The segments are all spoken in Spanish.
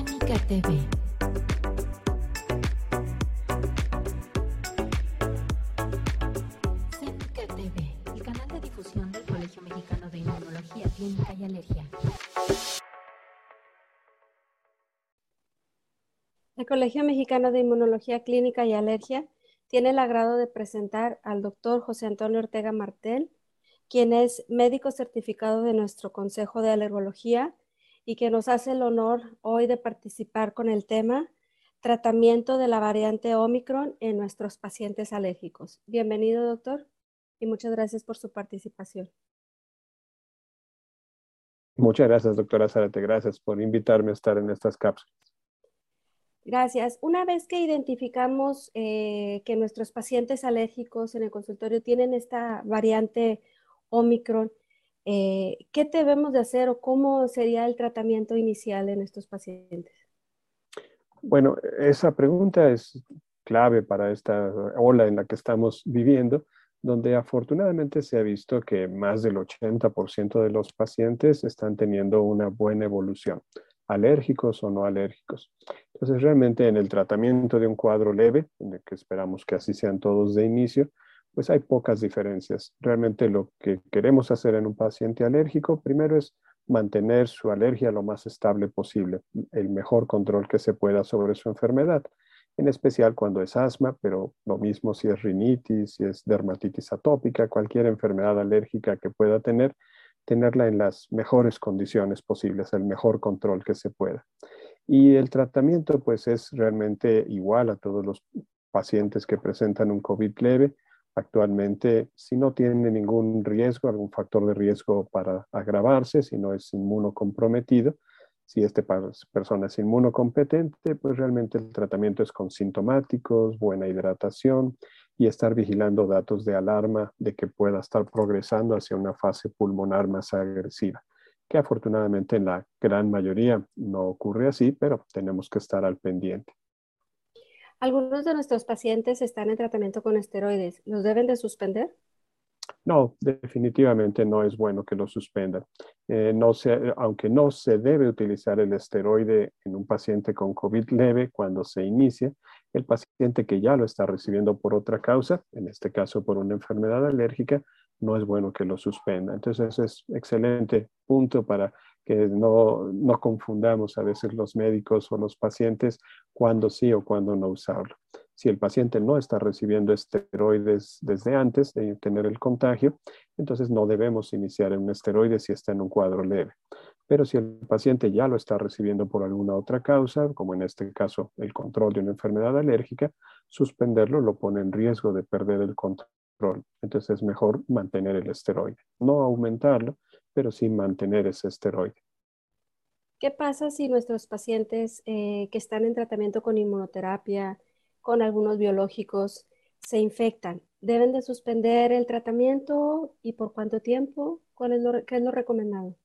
Cénica TV. Cénica TV, el canal de difusión del Colegio Mexicano de Inmunología Clínica y Alergia. El Colegio Mexicano de Inmunología Clínica y Alergia tiene el agrado de presentar al doctor José Antonio Ortega Martel, quien es médico certificado de nuestro Consejo de Alergología y que nos hace el honor hoy de participar con el tema tratamiento de la variante Omicron en nuestros pacientes alérgicos. Bienvenido, doctor, y muchas gracias por su participación. Muchas gracias, doctora Zárate. Gracias por invitarme a estar en estas cápsulas. Gracias. Una vez que identificamos eh, que nuestros pacientes alérgicos en el consultorio tienen esta variante Omicron, eh, ¿qué debemos de hacer o cómo sería el tratamiento inicial en estos pacientes? Bueno, esa pregunta es clave para esta ola en la que estamos viviendo, donde afortunadamente se ha visto que más del 80% de los pacientes están teniendo una buena evolución, alérgicos o no alérgicos. Entonces, realmente en el tratamiento de un cuadro leve, en el que esperamos que así sean todos de inicio, pues hay pocas diferencias. Realmente lo que queremos hacer en un paciente alérgico, primero es mantener su alergia lo más estable posible, el mejor control que se pueda sobre su enfermedad, en especial cuando es asma, pero lo mismo si es rinitis, si es dermatitis atópica, cualquier enfermedad alérgica que pueda tener, tenerla en las mejores condiciones posibles, el mejor control que se pueda. Y el tratamiento pues es realmente igual a todos los pacientes que presentan un COVID leve, actualmente, si no tiene ningún riesgo, algún factor de riesgo para agravarse, si no es inmunocomprometido, si esta persona es inmunocompetente, pues realmente el tratamiento es con sintomáticos, buena hidratación y estar vigilando datos de alarma de que pueda estar progresando hacia una fase pulmonar más agresiva, que afortunadamente en la gran mayoría no ocurre así, pero tenemos que estar al pendiente. Algunos de nuestros pacientes están en tratamiento con esteroides. ¿Los deben de suspender? No, definitivamente no es bueno que lo suspendan. Eh, no aunque no se debe utilizar el esteroide en un paciente con COVID leve cuando se inicia, el paciente que ya lo está recibiendo por otra causa, en este caso por una enfermedad alérgica, no es bueno que lo suspenda. Entonces, es excelente punto para que no, no confundamos a veces los médicos o los pacientes cuando sí o cuando no usarlo. Si el paciente no está recibiendo esteroides desde antes de tener el contagio, entonces no debemos iniciar un esteroide si está en un cuadro leve. Pero si el paciente ya lo está recibiendo por alguna otra causa, como en este caso el control de una enfermedad alérgica, suspenderlo lo pone en riesgo de perder el control. Entonces es mejor mantener el esteroide, no aumentarlo, pero sin mantener ese esteroide. ¿Qué pasa si nuestros pacientes eh, que están en tratamiento con inmunoterapia, con algunos biológicos, se infectan? ¿Deben de suspender el tratamiento y por cuánto tiempo? ¿Cuál es lo, ¿Qué es lo recomendado?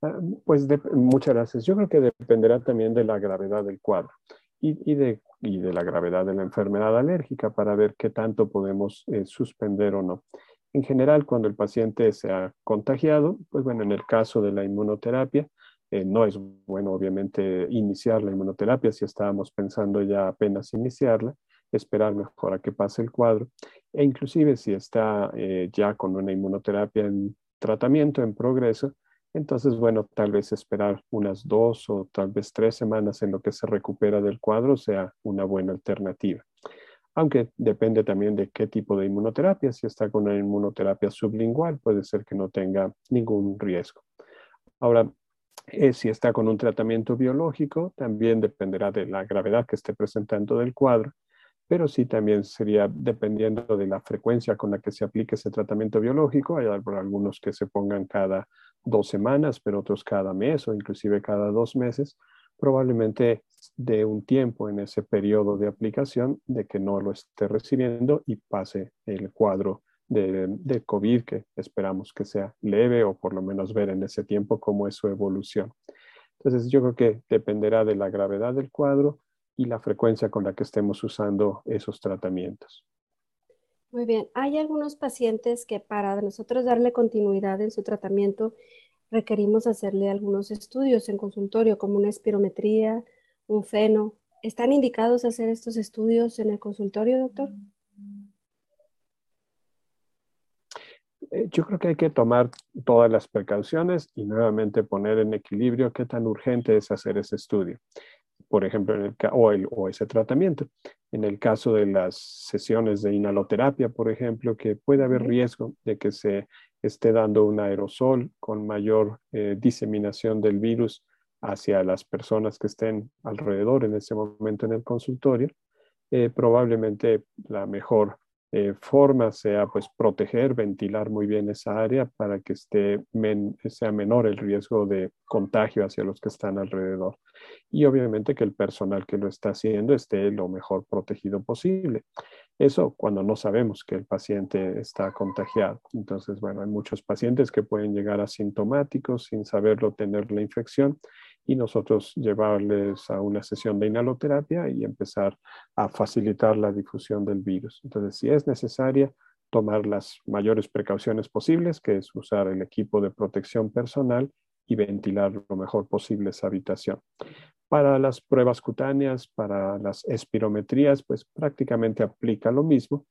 Ah, pues muchas gracias. Yo creo que dependerá también de la gravedad del cuadro y, de, de, la gravedad de la enfermedad alérgica para ver qué tanto podemos eh, suspender o no. En general, cuando el paciente se ha contagiado, pues bueno, en el caso de la inmunoterapia, eh, no es bueno obviamente iniciar la inmunoterapia si estábamos pensando ya apenas iniciarla, esperar mejor a que pase el cuadro. E inclusive si está eh, ya con una inmunoterapia en tratamiento, en progreso, entonces bueno, tal vez esperar unas dos o tal vez tres semanas en lo que se recupera del cuadro sea una buena alternativa aunque depende también de qué tipo de inmunoterapia. Si está con una inmunoterapia sublingual, puede ser que no tenga ningún riesgo. Ahora, eh, si está con un tratamiento biológico, también dependerá de la gravedad que esté presentando del cuadro, pero sí también sería dependiendo de la frecuencia con la que se aplique ese tratamiento biológico. Hay algunos que se pongan cada dos semanas, pero otros cada mes o inclusive cada dos meses probablemente de un tiempo en ese periodo de aplicación de que no lo esté recibiendo y pase el cuadro de, COVID, que esperamos que sea leve o por lo menos ver en ese tiempo cómo es su evolución. Entonces yo creo que dependerá de la gravedad del cuadro y la frecuencia con la que estemos usando esos tratamientos. Muy bien, hay algunos pacientes que para nosotros darle continuidad en su tratamiento requerimos hacerle algunos estudios en consultorio, como una espirometría, un feno. ¿Están indicados hacer estos estudios en el consultorio, doctor? Eh, yo creo que hay que tomar todas las precauciones y nuevamente poner en equilibrio qué tan urgente es hacer ese estudio, por ejemplo, en el, o, o ese tratamiento. En el caso de las sesiones de inhaloterapia, por ejemplo, que puede haber riesgo de que se esté dando un aerosol con mayor eh, diseminación del virus hacia las personas que estén alrededor en ese momento en el consultorio, eh, probablemente la mejor eh, forma sea pues proteger, ventilar muy bien esa área para que esté sea menor el riesgo de contagio hacia los que están alrededor. Y obviamente que el personal que lo está haciendo esté lo mejor protegido posible. Eso cuando no sabemos que el paciente está contagiado. Entonces, bueno, hay muchos pacientes que pueden llegar asintomáticos sin saberlo tener la infección y nosotros llevarles a una sesión de inhaloterapia y empezar a facilitar la difusión del virus. Entonces, si es necesaria, tomar las mayores precauciones posibles, que es usar el equipo de protección personal y ventilar lo mejor posible esa habitación. Para las pruebas cutáneas, para las espirometrías, pues prácticamente aplica lo mismo,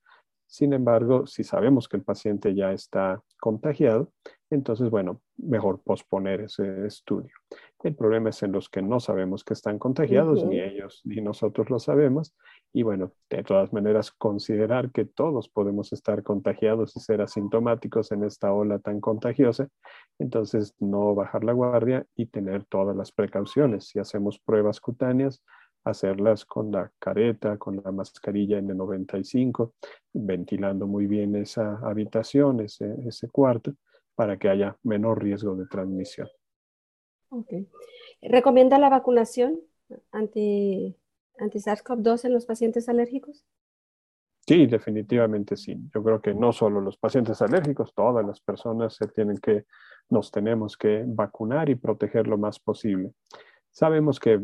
sin embargo, si sabemos que el paciente ya está contagiado, entonces, bueno, mejor posponer ese estudio. El problema es en los que no sabemos que están contagiados, ni ellos ni nosotros lo sabemos. Y bueno, de todas maneras, considerar que todos podemos estar contagiados y ser asintomáticos en esta ola tan contagiosa. Entonces, no bajar la guardia y tener todas las precauciones. Si hacemos pruebas cutáneas, hacerlas con la careta, con la mascarilla N95, ventilando muy bien esa habitación, ese, ese cuarto, para que haya menor riesgo de transmisión. Okay. ¿Recomienda la vacunación anti, anti SARS-CoV-2 en los pacientes alérgicos? Sí, definitivamente sí. Yo creo que no solo los pacientes alérgicos, todas las personas se tienen que, nos tenemos que vacunar y proteger lo más posible. Sabemos que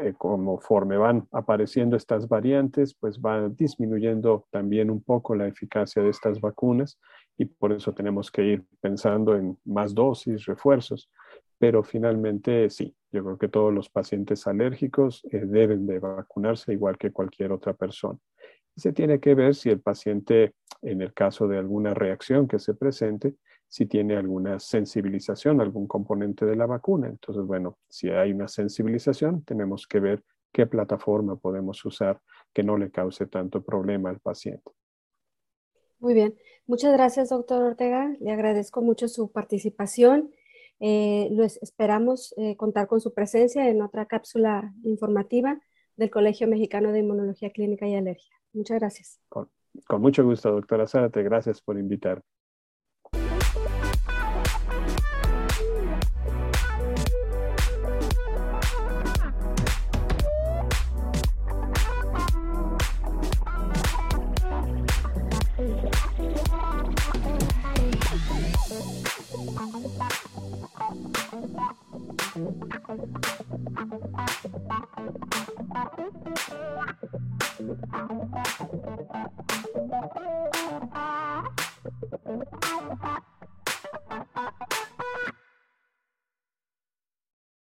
eh, conforme van apareciendo estas variantes, pues va disminuyendo también un poco la eficacia de estas vacunas y por eso tenemos que ir pensando en más dosis, refuerzos. Pero finalmente sí, yo creo que todos los pacientes alérgicos eh, deben de vacunarse igual que cualquier otra persona. se tiene que ver si el paciente, en el caso de alguna reacción que se presente, si tiene alguna sensibilización, algún componente de la vacuna. Entonces, bueno, si hay una sensibilización, tenemos que ver qué plataforma podemos usar que no le cause tanto problema al paciente. Muy bien. Muchas gracias, doctor Ortega. Le agradezco mucho su participación. Eh, esperamos eh, contar con su presencia en otra cápsula informativa del Colegio Mexicano de Inmunología Clínica y Alergia. Muchas gracias. Con, con mucho gusto, doctora Zárate. Gracias por invitarme. Thank you.